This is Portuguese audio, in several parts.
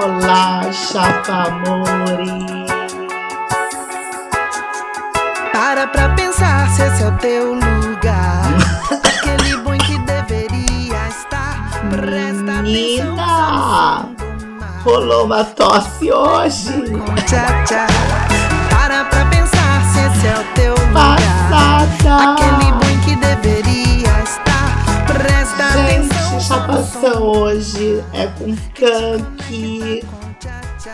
Olá, chapa amores. Para pra pensar se esse é o teu lugar. Aquele bom que deveria estar. Presta. Menina, rolou uma tosse hoje. Tchá tchá. Para pra pensar se esse é o teu lugar. Passada. Aquele bom que deveria estar. Presta Gente, atenção. Chapação hoje é com Kank.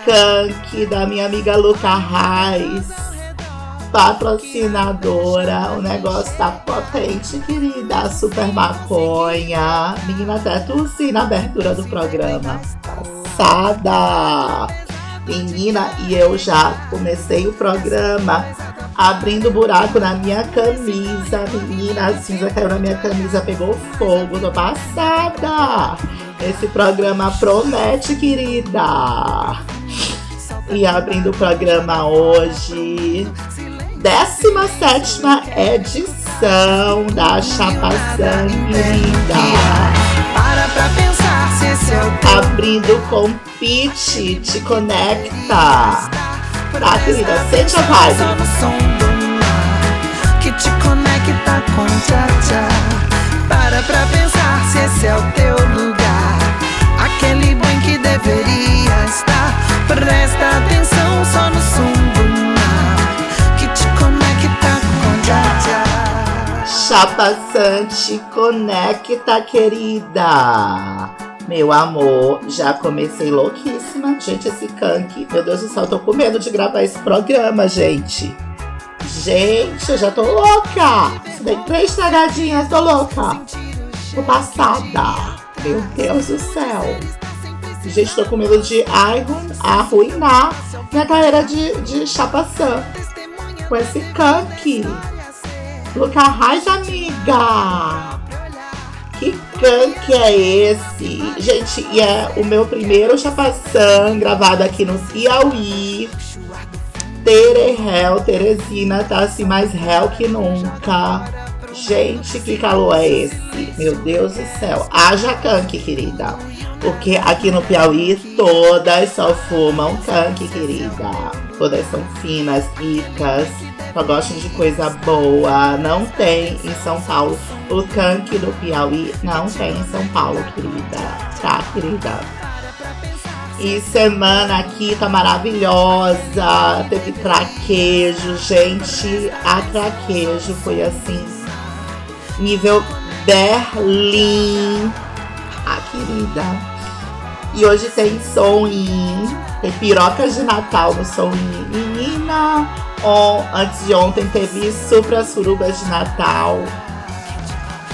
Kank da minha amiga Luca Reis. Patrocinadora, o negócio tá potente, querida. Super maconha. Menina, até tossi na abertura do programa. Passada! Menina, e eu já comecei o programa abrindo buraco na minha camisa. Menina, a cinza caiu na minha camisa, pegou fogo, tô passada. Esse programa promete, querida. E abrindo o programa hoje, 17 edição da Chapação, querida. Para pra pensar se esse é o Abrindo com Pitch, te conecta. Tá, querida, sente a vibe. Só no som do mar que te conecta com tchá tchá. Para pra pensar se esse é o teu lugar. Aquele bem que deveria estar. Presta atenção só no som do mar que te conecta com tchá tchá. Chapa Sante, conecta, querida. Meu amor, já comecei Gente, esse kank. Meu Deus do céu, eu tô com medo de gravar esse programa, gente. Gente, eu já tô louca. Dei três tragadinhas, tô louca. Tô passada. Meu Deus do céu. Gente, tô com medo de arru- arruinar minha carreira de, de chapação com esse kank. Luca Raiz, amiga! Canque é esse? Gente, e é o meu primeiro chapação gravado aqui no Piauí. Tere Hell, Teresina tá assim mais réu que nunca. Gente, que calor é esse? Meu Deus do céu. Haja canque, querida. Porque aqui no Piauí todas só fumam canque, querida. Todas são finas, ricas, só gostam de coisa boa. Não tem em São Paulo. O canque do Piauí não tem em São Paulo, querida. Tá, querida? E semana aqui tá maravilhosa. Teve traquejo, gente. A traquejo foi assim. Nível Berlim. Ah, querida. E hoje tem som. Tem pirocas de Natal no som in. Menina. On, antes de ontem teve supra surubas de Natal.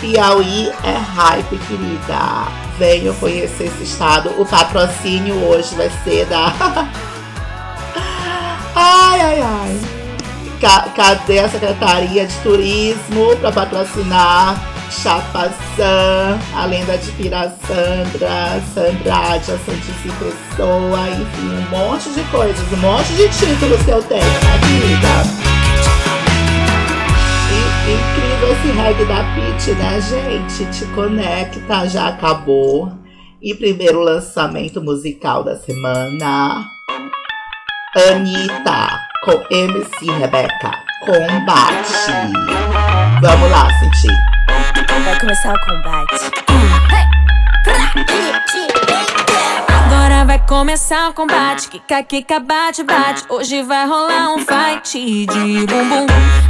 Piauí é hype, querida. Venham conhecer esse estado. O patrocínio hoje vai ser da. ai, ai, ai. Ca- cadê a Secretaria de Turismo para patrocinar Chapaçã, a lenda de Pirassandra, Sandrade, Santíssima Pessoa, enfim, um monte de coisas, um monte de títulos que eu tenho, querida? Esse reggae da Pitty, né, gente? Te conecta, já acabou. E primeiro lançamento musical da semana. Anitta com MC Rebeca. Combate. Vamos lá, sentir. Vai começar o combate. Agora vai começar o combate. Kika, kika, bate, bate. Hoje vai rolar um fight de bumbum.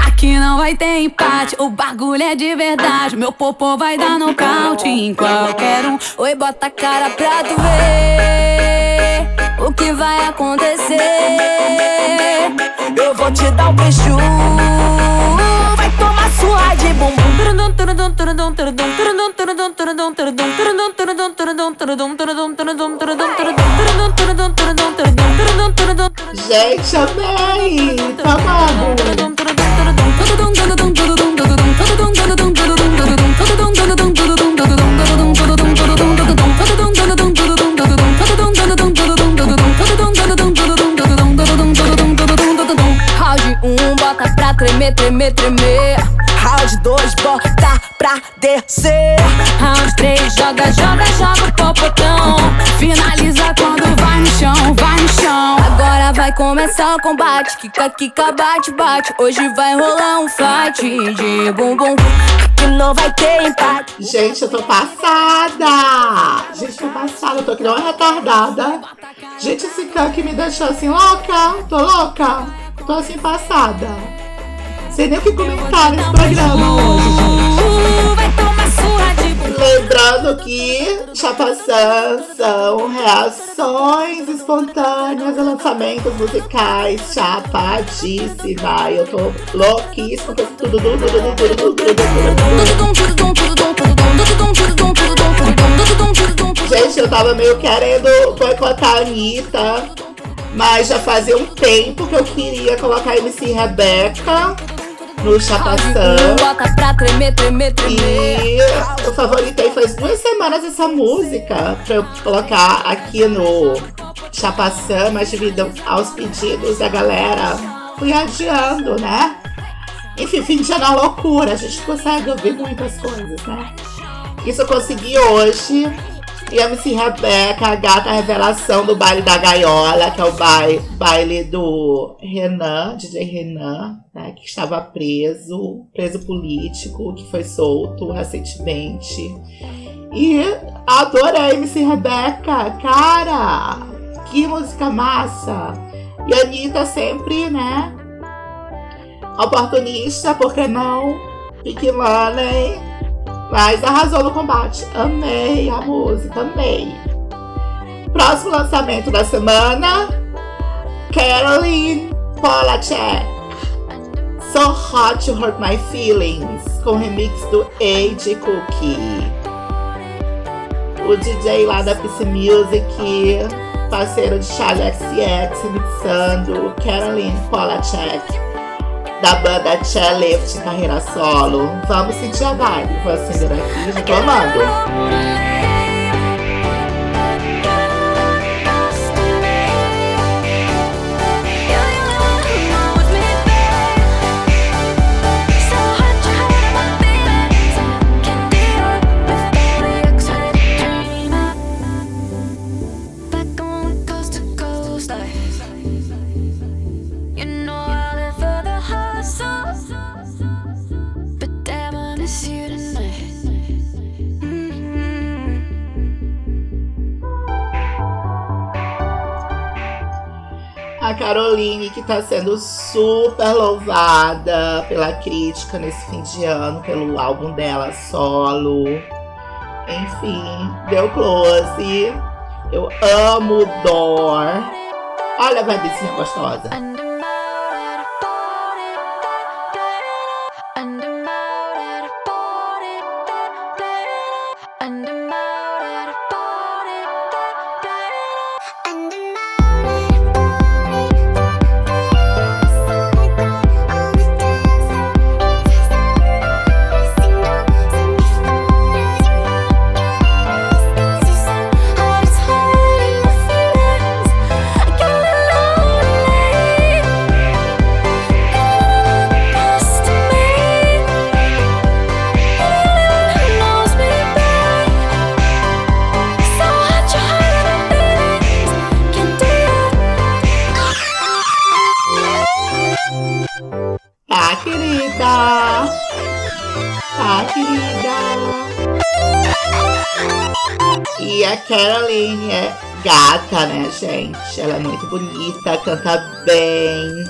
Aqui não vai ter empate. O bagulho é de verdade. Meu popô vai dar nocaute em qualquer um. Oi, bota a cara pra tu ver o que vai acontecer. Eu vou te dar um beijo. Vai tomar sua de bumbum. Gente, amei! Tá. Round 1, um, bota pra tremer, tremer, tremer. Round 2, dois, bota pra descer. Round três, joga, joga, joga o popotão. Finaliza quando vai começar o combate. Kika, kika, bate, bate. Hoje vai rolar um fight de bumbum. Que não vai ter empate. Gente, eu tô passada! Gente, tô passada, tô que uma retardada. Gente, esse canque me deixou assim louca. Tô louca. Tô assim passada. Sei nem o que comentar nesse programa hoje, gente. Lembrando que Chapaçã são reações espontâneas a lançamentos musicais. Chapadíssima. Eu tô louquíssima com tudo, tudo, tudo, tudo, tudo, tudo, tudo, tudo. Gente, eu tava meio querendo boicotar a Anitta, mas já fazia um tempo que eu queria colocar a MC Rebeca no Chapaçã. Bota pra tremer, tremer, tremer. E eu favoritei faz duas semanas essa música pra eu colocar aqui no Chapaçã, mas devido aos pedidos da galera, fui adiando, né? Enfim, fim de ano é uma loucura, a gente consegue ouvir muitas coisas, né? Isso eu consegui hoje. E MC Rebeca, a gata revelação do baile da gaiola, que é o baile, do Renan, DJ Renan, né, que estava preso, preso político, que foi solto recentemente. E adorei MC Rebeca, cara! Que música massa! E a Anitta sempre, né? Oportunista, por que não? Pique Money. Mas arrasou no combate. Amei a música, amei. Próximo lançamento da semana: Caroline Polachek. So Hot to Hurt My Feelings, com remix do Age Cookie. O DJ lá da PC Music, parceiro de Charlie XX, remixando Caroline Polachek da banda Chairlift carreira solo. Vamos sentir a vibe. Vou acender aqui, já tô amando. Que tá sendo super louvada pela crítica nesse fim de ano, pelo álbum dela solo. Enfim, deu close. Eu amo Dor. Olha a vibezinha gostosa. Caroline é gata, né, gente? Ela é muito bonita, canta bem.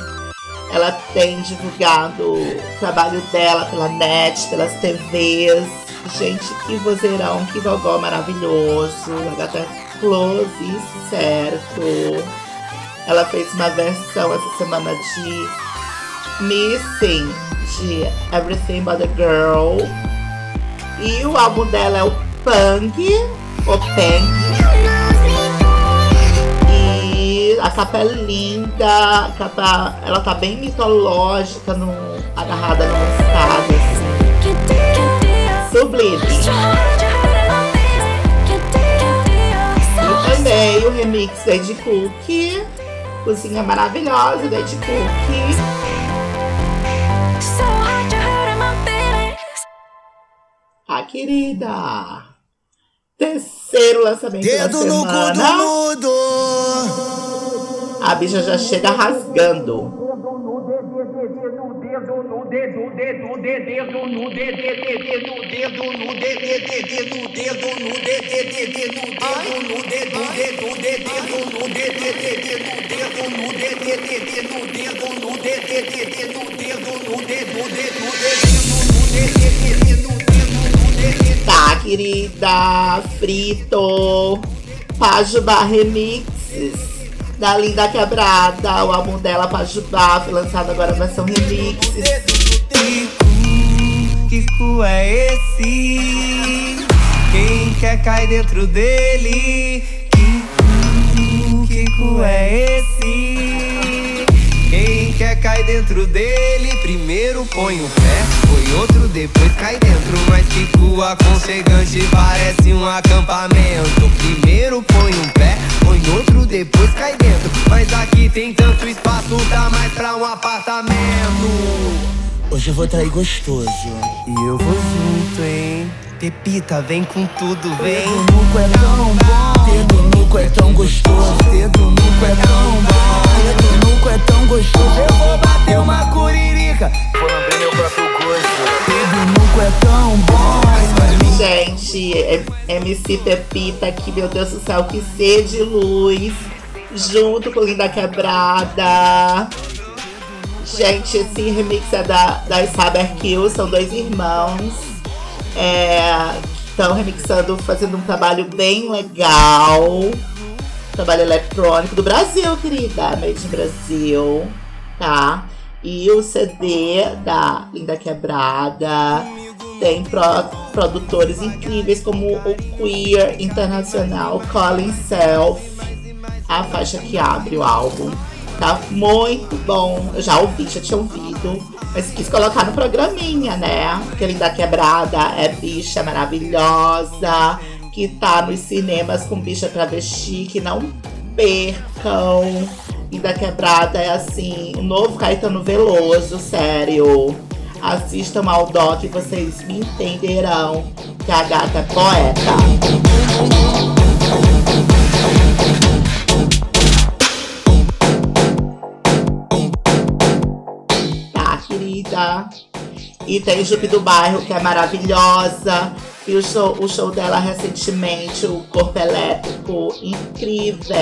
Ela tem divulgado o trabalho dela pela net, pelas TVs. Gente, que vozeirão, que gogó maravilhoso. A gata é close, certo. Ela fez uma versão essa semana de Missing de Everything But a Girl. E o álbum dela é o Punk, o Punk. E a capa é linda, a capa, ela tá bem mitológica, no, agarrada numa escada, assim. Sublime. Também o remix do Ed Cook, cozinha maravilhosa do Ed Cook. Ah, querida. Terceiro lançamento Dedo da no cu semana. do mudo. A bicha já chega rasgando. Tá, querida. Frito. Pajubá Remixes. Da Linda Quebrada. O álbum dela, Pajubá, foi lançado agora na versão remixes. Que cu é esse? Quem quer cair dentro dele? Que cu, é esse? Quem quer cair dentro dele? Primeiro põe o pé, outro, depois cai dentro. Mas que cu aconchegante, parece um acampamento. Primeiro põe um pé, põe outro, depois cai dentro. Mas aqui tem tanto espaço, dá mais pra um apartamento. Hoje eu vou trair gostoso. E eu vou junto, hein? Pepita, vem com tudo, vem. Dedo no cu é tão bom. Dedo no cu é tão gostoso. Dedo no cu é tão bom. Dedo no cu é tão gostoso. Eu vou bater uma curirica. Vou lamber meu próprio é. Gente, é- MC Pepita aqui, meu Deus do céu, que ser de luz. Junto com Linda Quebrada. Gente, esse remix é da, da Saber Kill, são dois irmãos. É, estão remixando, fazendo um trabalho bem legal. Trabalho eletrônico do Brasil, querida. Made in Brasil, tá? E o CD da Linda Quebrada. Tem pro- produtores incríveis como o Queer Internacional, Colin Self. A faixa que abre o álbum. Tá muito bom. Eu já ouvi, já tinha ouvido. Mas quis colocar no programinha, né? Porque Linda Quebrada é bicha maravilhosa. Que tá nos cinemas com bicha travesti. Que não percam. Linda Quebrada é assim, o novo Caetano Veloso, sério. Assistam ao doc e vocês me entenderão que a gata é poeta. Tá? E tem Jupe do Bairro, que é maravilhosa. E o show, o show dela recentemente, o Corpo Elétrico, incrível.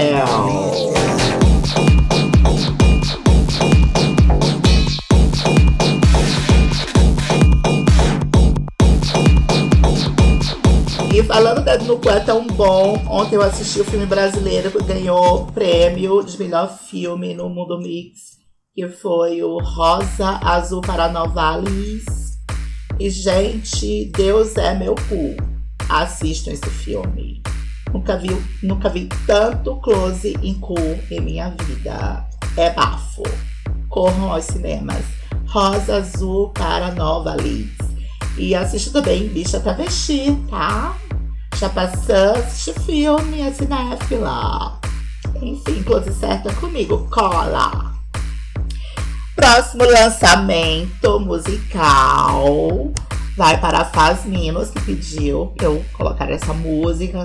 Falando da no Cu é tão bom, ontem eu assisti o filme brasileiro que ganhou prêmio de melhor filme no Mundo Mix, que foi o Rosa Azul para Novalis. E, gente, Deus é meu cu. Assistam esse filme. Nunca vi, nunca vi tanto close em cu em minha vida. É bafo. Corram aos cinemas. Rosa Azul para Novalis. E assista também Bicha Travesti, tá? Já passou, assiste filme, é cinéfila. Enfim, close certa comigo, cola! Próximo lançamento musical vai para a Faz Minos, que pediu pra eu colocar essa música.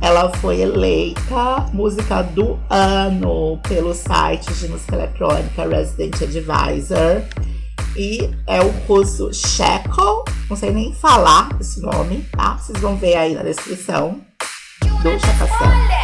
Ela foi eleita música do ano pelo site de música eletrônica Resident Advisor. E é o russo Checo, não sei nem falar esse nome, tá? Vocês vão ver aí na descrição do Chapação.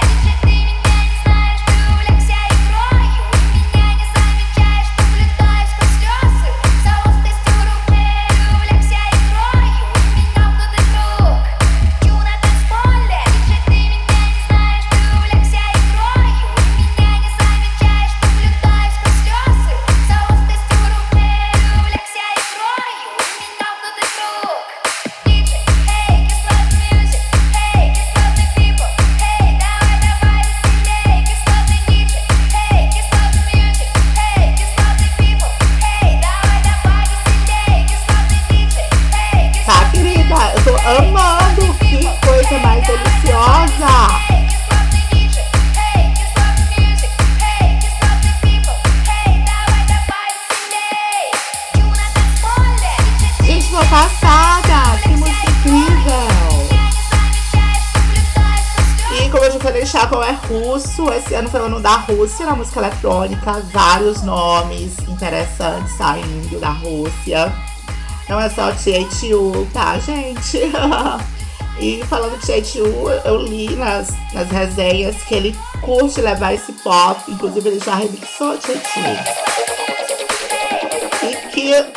Michael é russo, esse ano foi o ano da Rússia na música eletrônica, vários nomes interessantes saindo da Rússia. Não é só THU, tá, gente? e falando de THU, eu li nas, nas resenhas que ele curte levar esse pop, inclusive ele já remixou THU.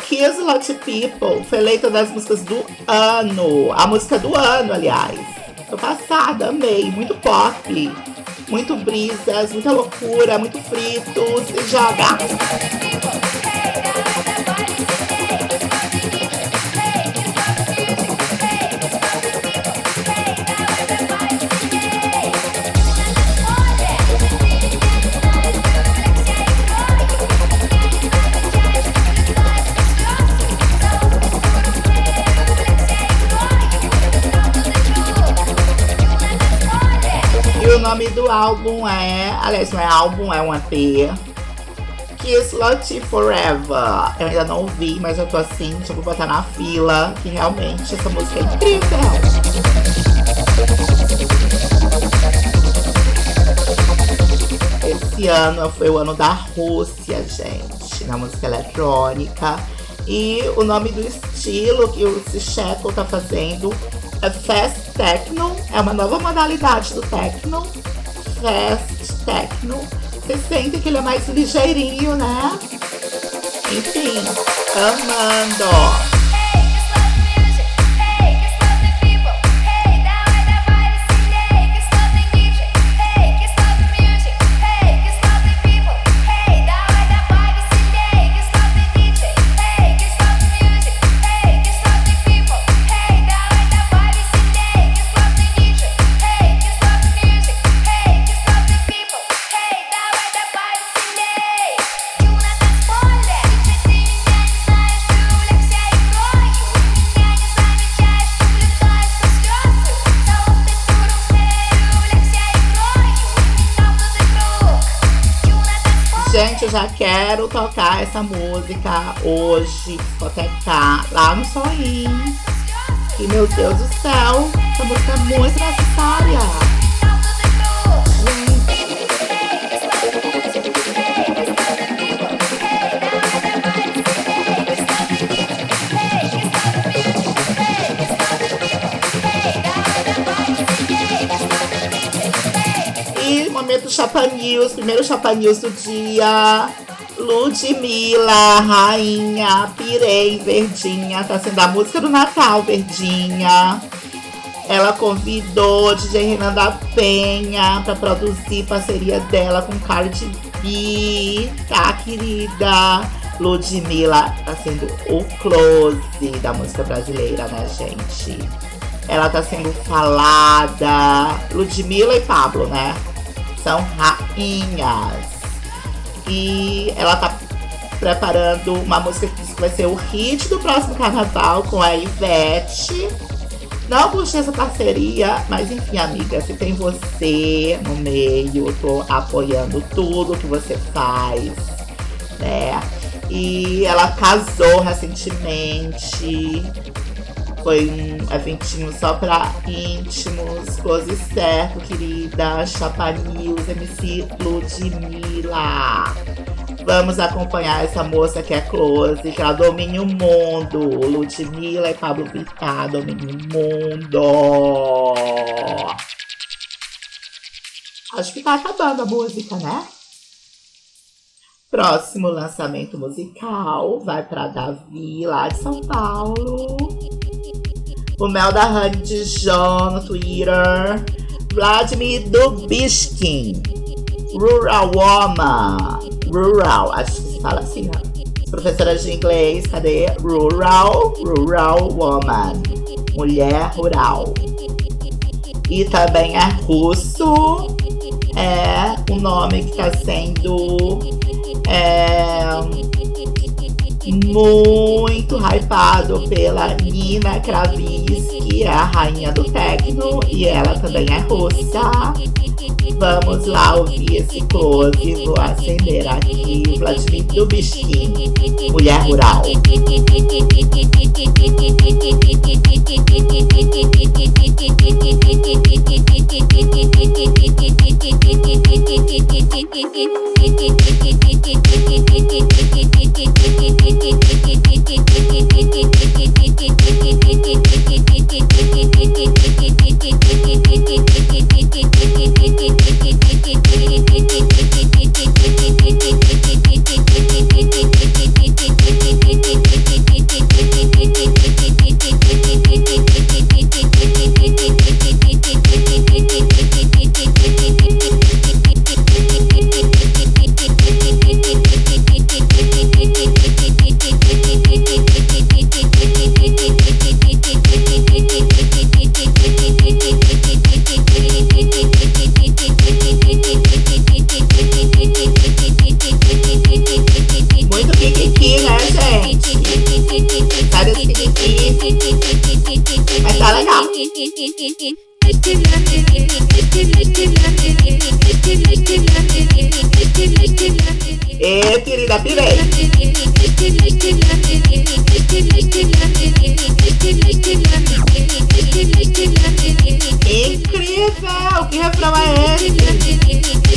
Kiss Lot People foi eleita das músicas do ano. A música do ano, aliás. Tô passada, amei. Muito pop, muito brisas, muita loucura, muito fritos. E joga! Do álbum é. Aliás, não é álbum, é um EP. Kiss Lottie Forever. Eu ainda não ouvi, mas eu tô assim, já vou botar na fila. Que realmente essa música é incrível. Esse ano foi o ano da Rússia, gente, na música eletrônica. E o nome do estilo que o Sicheco tá fazendo é Fast Techno, é uma nova modalidade do techno. Fast Techno. Você sente que ele é mais ligeirinho, né? Enfim, amando. Já quero tocar essa música hoje, discotecar lá no Solim. E meu Deus do céu, essa música é muito necessária. News, primeiro Chapa News do dia. Ludmilla, rainha, pirei, verdinha. Tá sendo a música do Natal, verdinha. Ela convidou DJ Renan da Penha para produzir parceria dela com Cardi B, tá, querida? Ludmilla tá sendo o close da música brasileira, né, gente? Ela tá sendo falada. Ludmilla e Pablo, né? São rainhas. E ela tá preparando uma música que vai ser o hit do próximo carnaval com a Ivete. Não puxei essa parceria, mas enfim, amiga, se tem você no meio, eu tô apoiando tudo que você faz, né? E ela casou recentemente foi um eventinho só pra íntimos, close certo, querida. Chapa News, MC Ludmilla. Vamos acompanhar essa moça que é close, que ela domina o mundo. Ludmilla e Pablo Vittar dominam o mundo. Acho que tá acabando a música, né? Próximo lançamento musical vai para Davi, lá de São Paulo. O Mel da Honey de John no Twitter. Vladimir Dubiskin. Rural Woman. Rural, acho que se fala assim, né? Professora de inglês, cadê? Rural, Rural Woman. Mulher rural. E também é russo. É o nome que está sendo é, muito hypado pela Nina Kravis, que é a rainha do techno e ela também é russa. Vamos lá ouvir esse close. Vou acender aqui o Vladimir Dubiskin, Mulher Rural. Yeah.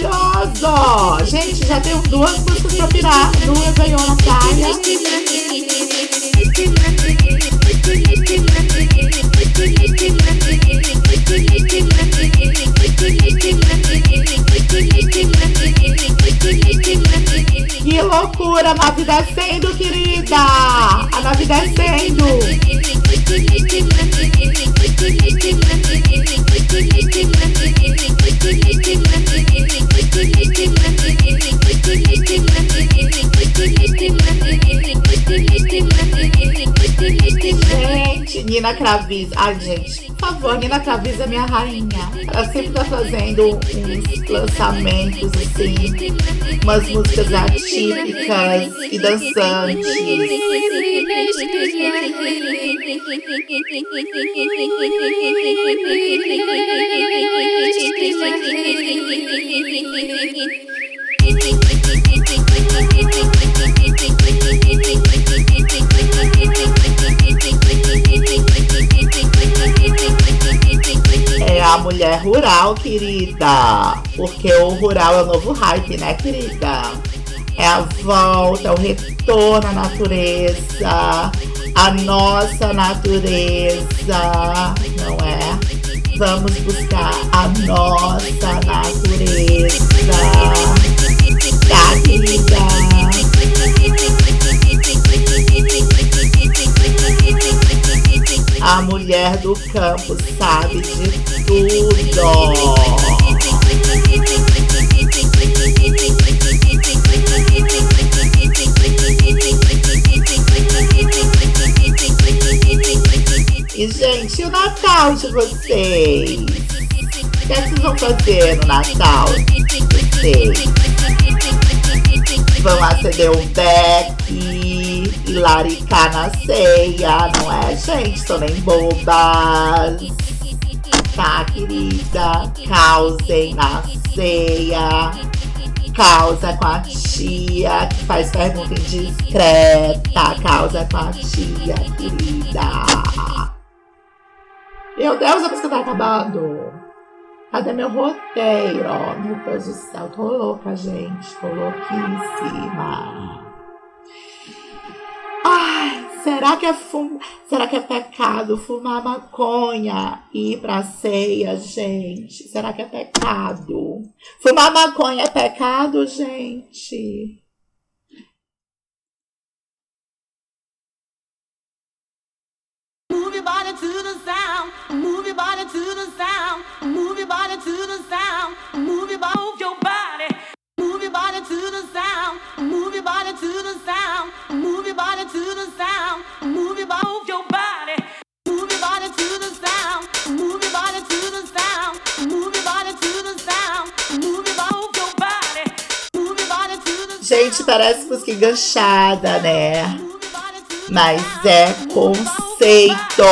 Maravilhoso! Gente, já tenho duas músicas pra pirar no Réveillon na praia. Que loucura! Nave descendo, querida! A nave descendo! Thank you. Gente, Nina Kravis. Ai, gente, por favor, Nina Kravis é minha rainha. Ela sempre tá fazendo uns lançamentos, assim, umas músicas atípicas e dançantes. a mulher rural, querida. Porque o rural é o novo hype, né, querida? É a volta, é o retorno à natureza, a nossa natureza, não é? Vamos buscar a nossa natureza. Tá, querida? A mulher do campo sabe de tudo. E, gente, o Natal de vocês? O que é que vocês vão fazer no Natal? Vocês vão acender um beck e laricar na ceia, não é, gente? São nem bobas. Tá, querida? Causem na ceia. Causa com a tia, que faz pergunta indiscreta. Causa com a tia, querida. Meu Deus, a música tá acabando. Cadê meu roteiro? Meu Deus do céu, tô louca, gente. Tô louquíssima. Ai, será que é fum... será que é pecado fumar maconha e ir pra ceia, gente? Será que é pecado? Fumar maconha é pecado, gente? Move your body to the sound. Move your body to the sound. Move your body to the sound. Move your body. Move your body. Move your body to the sound. Move your body to the sound. Move your body to the sound. Move your body. Move your body. Move your body to the sound. Move your body to the sound. Move your body to the sound. Move your body. Move your body. Move your body to the Gente, parece música enganchada, né? Mas é conceito.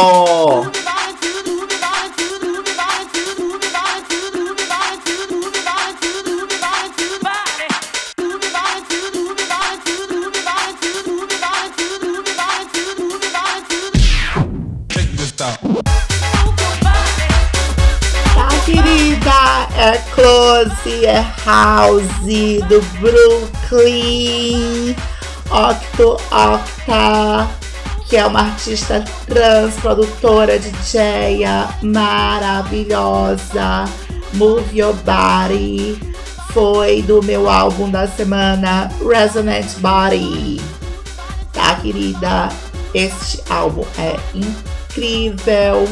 É House do Brooklyn. Octo Octa, que é uma artista trans, produtora, DJ maravilhosa. Move Your Body foi do meu álbum da semana Resonant Body. Tá, querida? Este álbum é incrível.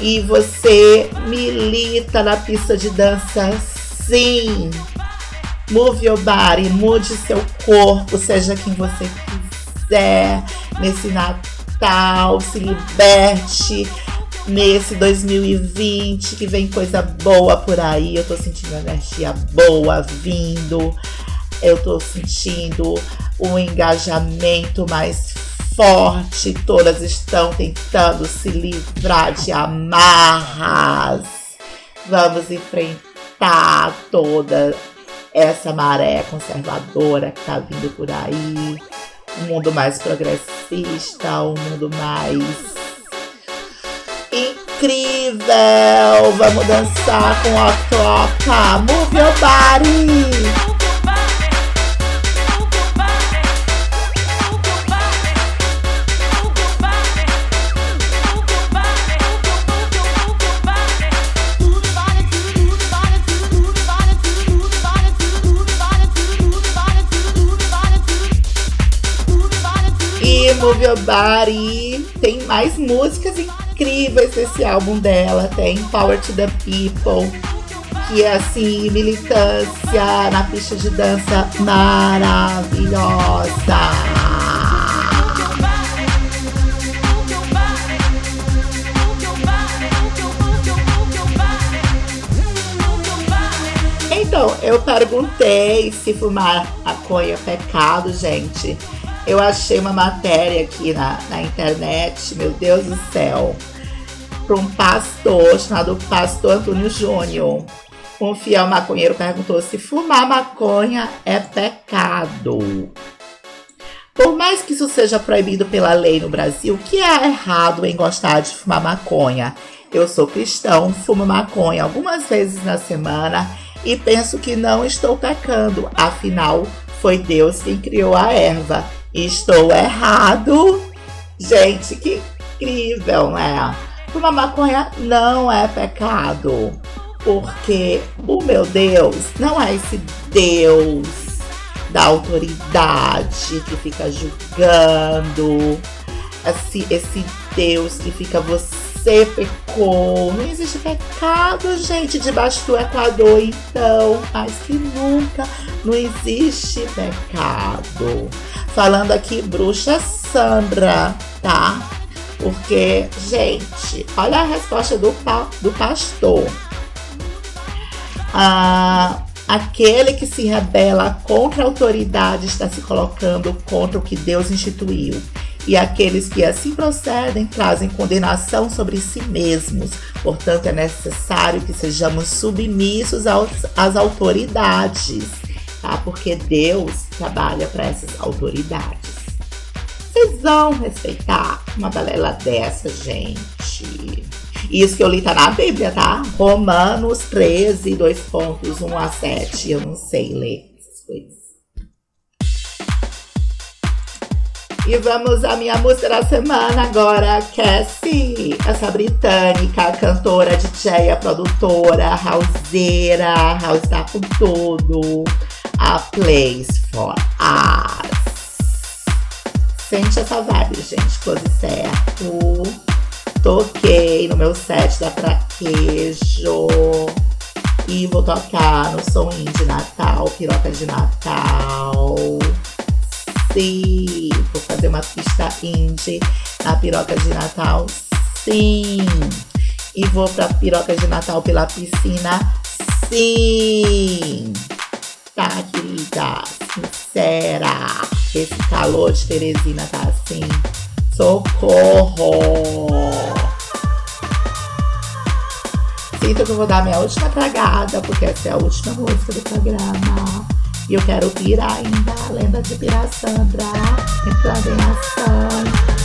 e você milita na pista de dança, sim. Move your body, mude seu corpo, seja quem você quiser nesse Natal, se liberte nesse 2020 que vem coisa boa por aí. Eu tô sentindo energia boa vindo. Eu tô sentindo um engajamento mais forte. Todas estão tentando se livrar de amarras. Vamos enfrentar toda essa maré conservadora que tá vindo por aí. Um mundo mais progressista, um mundo mais incrível. Vamos dançar com a troca. Move your body. Move Your Body. Tem mais músicas incríveis nesse álbum dela. Tem Power to the People, que é assim, militância na pista de dança maravilhosa. Então, eu perguntei se fumar maconha é pecado, gente. Eu achei uma matéria aqui na, na internet, meu Deus do céu, para um pastor chamado Pastor Antônio Júnior. Um fiel maconheiro perguntou se fumar maconha é pecado. Por mais que isso seja proibido pela lei no Brasil, o que é errado em gostar de fumar maconha? Eu sou cristão, fumo maconha algumas vezes na semana e penso que não estou pecando, afinal, foi Deus quem criou a erva. Estou errado. Gente, que incrível, né? Fumar maconha não é pecado. Porque o meu Deus não é esse Deus da autoridade que fica julgando. Esse, esse Deus que fica você pecou. Não existe pecado, gente, debaixo do Equador, então. Mas que nunca não existe pecado falando aqui bruxa Sandra, tá? Porque, gente, olha a resposta do, do pastor. Ah, aquele que se rebela contra a autoridade está se colocando contra o que Deus instituiu. E aqueles que assim procedem trazem condenação sobre si mesmos. Portanto, é necessário que sejamos submissos aos, às autoridades tá? Porque Deus trabalha para essas autoridades. Vocês vão respeitar uma balela dessa, gente. Isso que eu li tá na Bíblia, tá? Romanos 13, 2 pontos, 1 a 7. Eu não sei ler essas coisas. E vamos à minha música da semana agora, Cassie, essa britânica, cantora, DJ, produtora, houseira, house tá com tudo a place for us. Sente essa vibe, gente. Pose certo. Toquei no meu set da Praquejo. E vou tocar no som de Natal, piroca de Natal. Sim, vou fazer uma pista indie na piroca de Natal. Sim. E vou pra piroca de Natal pela piscina. Sim tá, querida? Sincera. Esse calor de Teresina tá assim. Socorro! Sinto que eu vou dar minha última tragada, porque essa é a última música do programa. E eu quero pirar ainda. Lenda de Pira Sandra. Entrando em ação.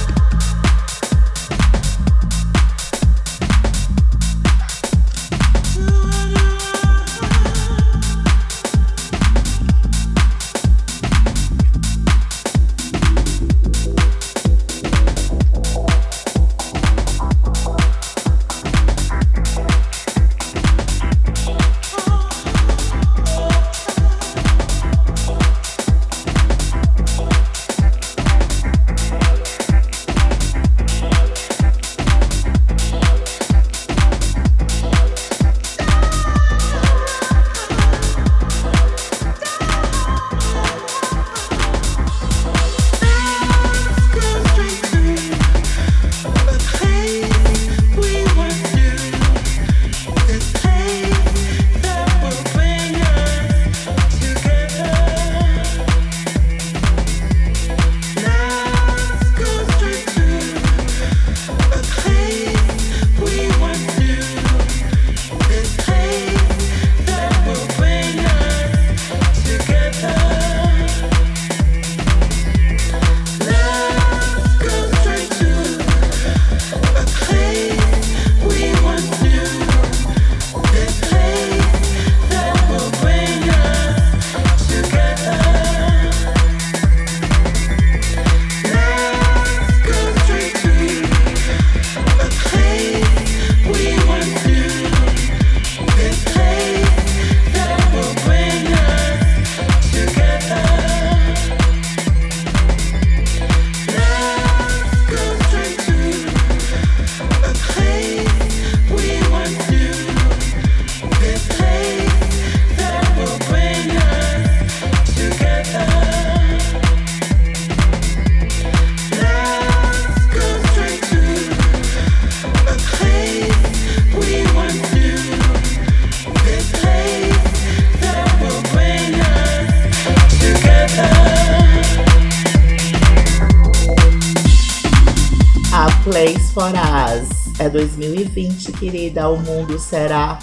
For Us. É 2020, querida. O mundo será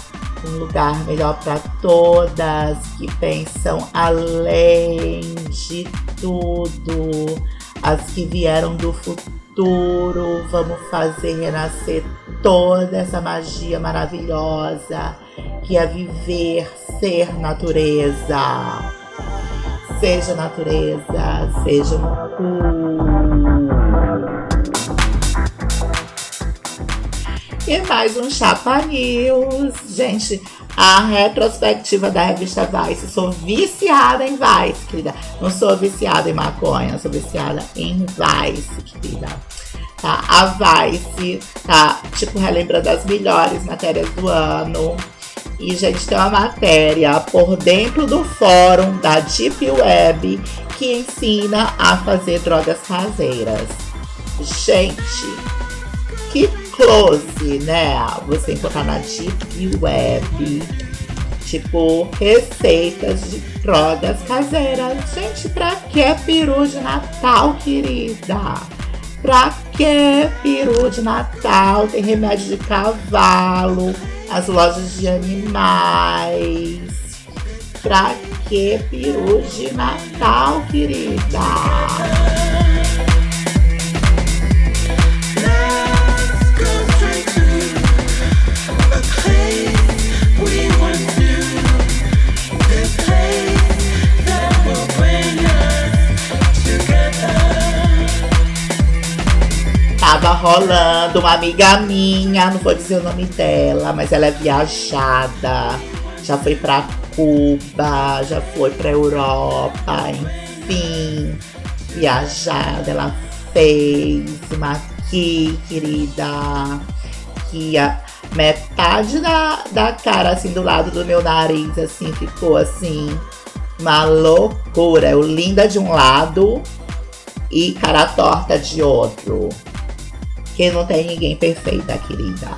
um lugar melhor para todas que pensam além de tudo. As que vieram do futuro, vamos fazer renascer toda essa magia maravilhosa que é viver, ser natureza. Seja natureza, seja um E mais um Chapa News. Gente, a retrospectiva da revista Vice. Sou viciada em Vice, querida. Não sou viciada em maconha, sou viciada em Vice, querida. Tá? A Vice tá, tipo, relembrando as melhores matérias do ano. E, gente, tem uma matéria por dentro do fórum da Deep Web que ensina a fazer drogas caseiras. Gente, que close, né? Você encontrar na Deep Web, tipo, receitas de drogas caseiras. Gente, pra que peru de Natal, querida? Pra que peru de Natal? Tem remédio de cavalo, as lojas de animais. Pra que peru de Natal, querida? Tava rolando uma amiga minha, não vou dizer o nome dela, mas ela é viajada. Já foi pra Cuba, já foi pra Europa, enfim. Viajada, ela fez uma aqui, querida. Que a metade da, da cara, assim, do lado do meu nariz, assim, ficou assim. Uma loucura. Eu linda de um lado e cara torta de outro. Porque não tem ninguém perfeita, querida.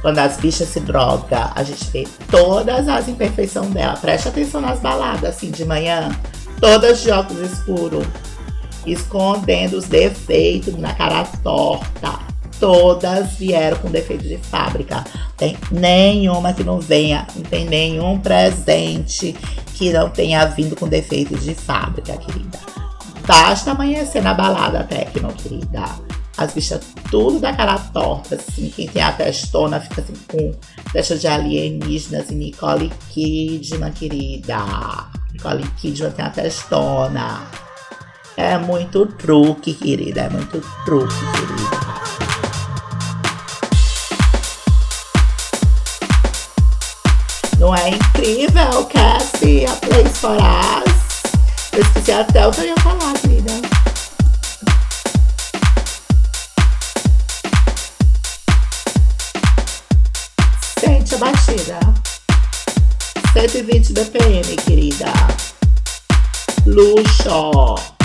Quando as bichas se drogam, a gente vê todas as imperfeições dela. Preste atenção nas baladas, assim, de manhã. Todas de óculos escuros. Escondendo os defeitos na cara torta. Todas vieram com defeito de fábrica. Tem nenhuma que não venha, não tem nenhum presente que não tenha vindo com defeito de fábrica, querida. Basta amanhecer na balada tecno, querida. As bichas tudo da cara torta, assim. Quem tem a testona fica assim com testa de alienígenas e Nicole Kidman, querida. Nicole Kidman tem a testona. É muito truque, querida. É muito truque, querida. Não é incrível, Cassie? A Place for Us. Eu esqueci até o que eu ia falar, querida. Sente a batida. 120 BPM, querida. Luxo.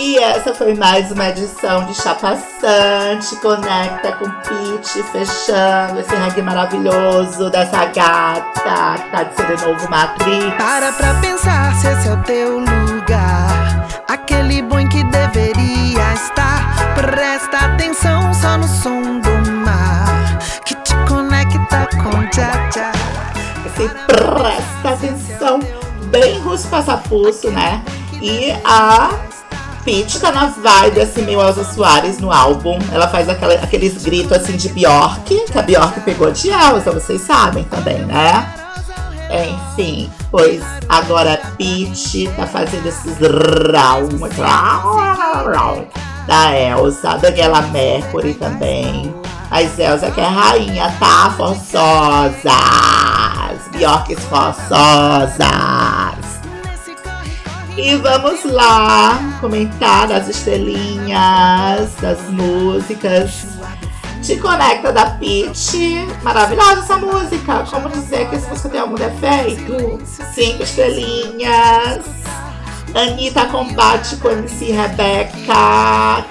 E essa foi mais uma edição de Chapaçante Conecta com Pete, fechando esse reggae maravilhoso dessa gata que tá de ser de novo Matrix. Para pra pensar se esse é o teu lugar. Aquele bom que deveria estar. Presta atenção só no som do mar. Que te conecta com tchá tchá. Você presta atenção, bem russo passapulso, né? E a Peach tá na vibe, assim, meio Elza Soares no álbum. Ela faz aquela, aqueles gritos, assim, de Bjork, que a Bjork pegou de Elza, vocês sabem também, né? Enfim, pois agora a Peach tá fazendo esses round da Elsa, Daniela Mercury também. Mas Elsa que é rainha, tá? Forçosas! Bjorks forçosas! E vamos lá comentar as estrelinhas, das músicas. Te conecta da Peach. Maravilhosa essa música. Como dizer que essa música tem algum defeito? Cinco estrelinhas. Anitta combate com MC Rebeca.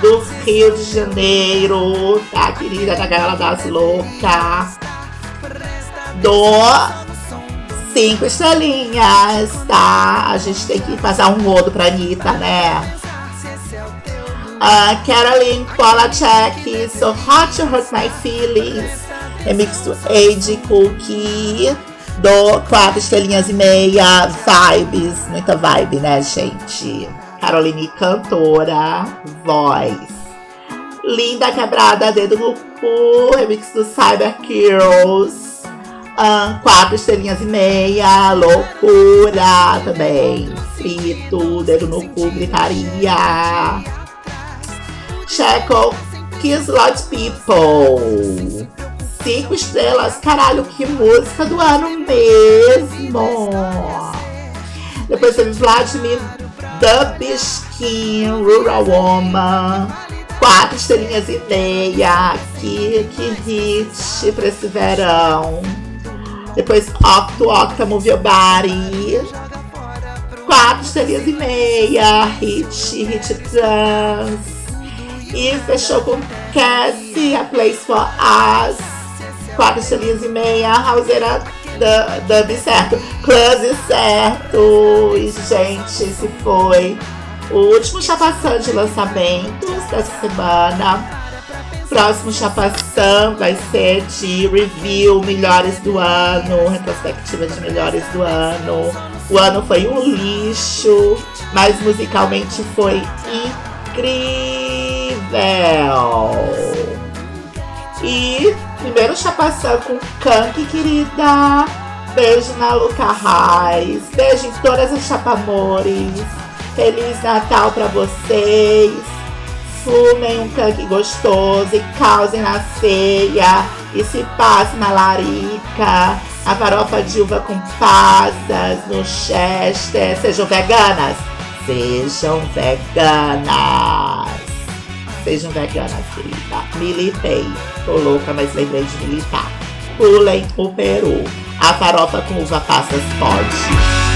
Do Rio de Janeiro. Tá, querida? Da Gala das Loucas. Dou cinco estrelinhas, tá? A gente tem que passar um odo pra Anitta, né? Uh, Caroline Polachek, So Hot to Hurt My Feelings, remix do Age Cookie, do quatro estrelinhas e meia, vibes, muita vibe, né, gente? Caroline cantora, voz. Linda Quebrada, Dedo no Cu, remix do Cyber Girls, uh, quatro estrelinhas e meia, loucura também. Frito, dedo no cu, gritaria. Checo, Kiss Lot People. Cinco estrelas, caralho, que música do ano mesmo. Depois teve Vladimir Dubskin, Rural Woman. Quatro estrelinhas e meia. Que, que hit pra esse verão. Depois Octo Octa Move Your Body. Quatro estrelinhas e meia. Hit, hit dance. E fechou com Cassie, A Place for Us. Quatro estrelinhas e meia, Houseira Dub certo. Close certo. E, gente, esse foi o último chapação de lançamentos dessa semana. Próximo chapação vai ser de review melhores do ano, retrospectiva de melhores do ano. O ano foi um lixo, mas musicalmente foi incrível. E primeiro chapação com Kank, querida. Beijo na Luca Raiz. Beijo em todas as chapamores. Feliz Natal pra vocês. Fumem um canque gostoso e causem na ceia. E se passe na larica. A farofa de uva com passas no chester. Sejam veganas. Sejam veganas. Sejam veganas, querida. Militei. Tô louca, mas lembrei de militar. Pulem o peru. A farofa com uva passas pode.